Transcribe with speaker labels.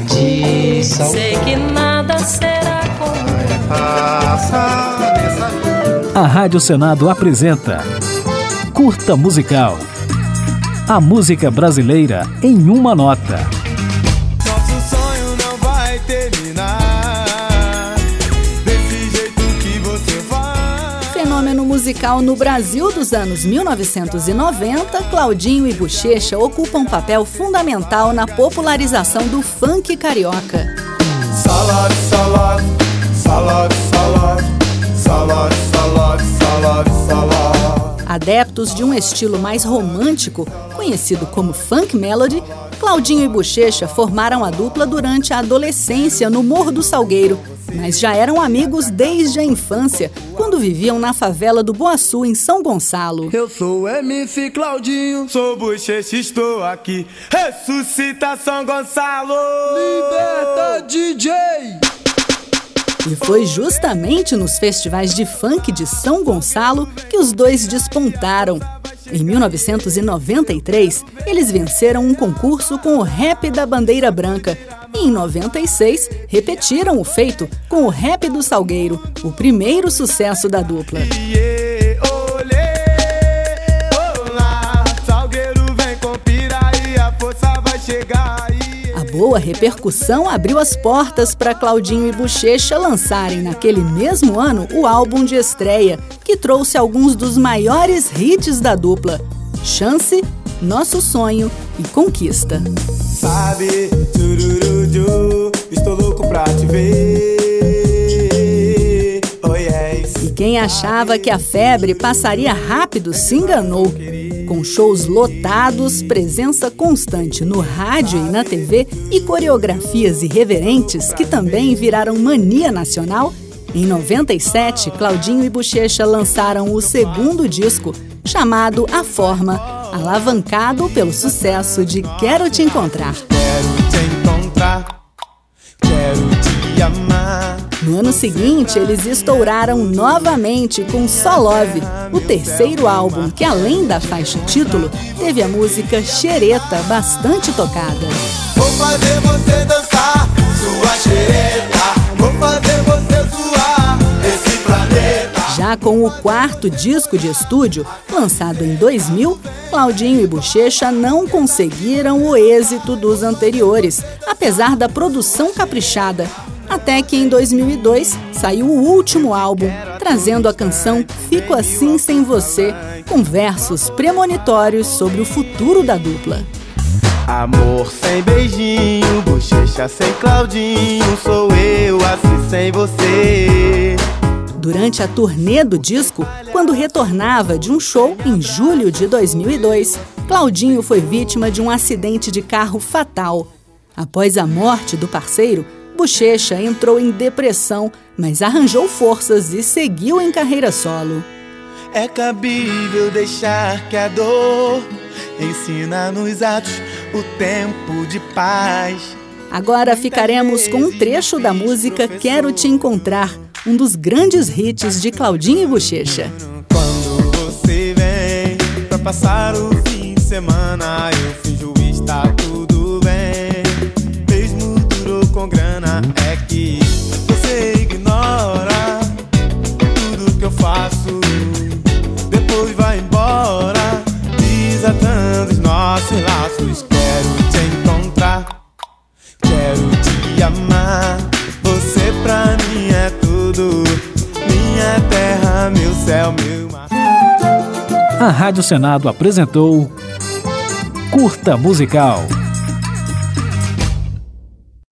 Speaker 1: de sal.
Speaker 2: Sei que nada será como
Speaker 3: A Rádio Senado apresenta Curta Musical. A música brasileira em uma nota.
Speaker 4: Musical no Brasil dos anos 1990, Claudinho e Bochecha ocupam um papel fundamental na popularização do funk carioca.
Speaker 5: Salad, salad, salad, salad, salad, salad, salad, salad.
Speaker 4: Adeptos de um estilo mais romântico, conhecido como funk melody, Claudinho e Bochecha formaram a dupla durante a adolescência no Morro do Salgueiro, mas já eram amigos desde a infância, quando viviam na favela do Boaçu, em São Gonçalo.
Speaker 5: Eu sou MC Claudinho, sou bochecha, estou aqui. Ressuscita São Gonçalo! Liberta DJ!
Speaker 4: E foi justamente nos festivais de funk de São Gonçalo que os dois despontaram. Em 1993, eles venceram um concurso com o Rap da Bandeira Branca. E em 96, repetiram o feito com o Rap do Salgueiro, o primeiro sucesso da dupla. Boa repercussão abriu as portas para Claudinho e Bochecha lançarem naquele mesmo ano o álbum de estreia, que trouxe alguns dos maiores hits da dupla: Chance, Nosso Sonho e Conquista.
Speaker 5: Sabe, estou louco pra te ver. Oh yes.
Speaker 4: E quem achava que a febre passaria rápido se enganou. Com shows lotados, presença constante no rádio e na TV e coreografias irreverentes que também viraram mania nacional, em 97, Claudinho e Bochecha lançaram o segundo disco, chamado A Forma, alavancado pelo sucesso de Quero Te Encontrar.
Speaker 5: Quero te encontrar, quero te amar.
Speaker 4: No ano seguinte, eles estouraram novamente com Só Love, o terceiro álbum que, além da faixa título, teve a música Xereta bastante tocada.
Speaker 5: Vou fazer você dançar,
Speaker 4: Já com o quarto disco de estúdio, lançado em 2000, Claudinho e Bochecha não conseguiram o êxito dos anteriores, apesar da produção caprichada. Até que em 2002 saiu o último álbum, trazendo a canção Fico Assim Sem Você, com versos premonitórios sobre o futuro da dupla.
Speaker 5: Amor sem beijinho, bochecha sem Claudinho, sou eu assim sem você.
Speaker 4: Durante a turnê do disco, quando retornava de um show em julho de 2002, Claudinho foi vítima de um acidente de carro fatal. Após a morte do parceiro, Bochecha entrou em depressão, mas arranjou forças e seguiu em carreira solo.
Speaker 5: É cabível deixar que a dor ensina nos atos o tempo de paz.
Speaker 4: Agora ficaremos com um trecho da música Quero Te Encontrar, um dos grandes hits de Claudinho e Bochecha.
Speaker 5: Quando você vem pra passar o fim de semana, eu tudo. Minha terra, meu céu, meu mar.
Speaker 3: A Rádio Senado apresentou Curta Musical.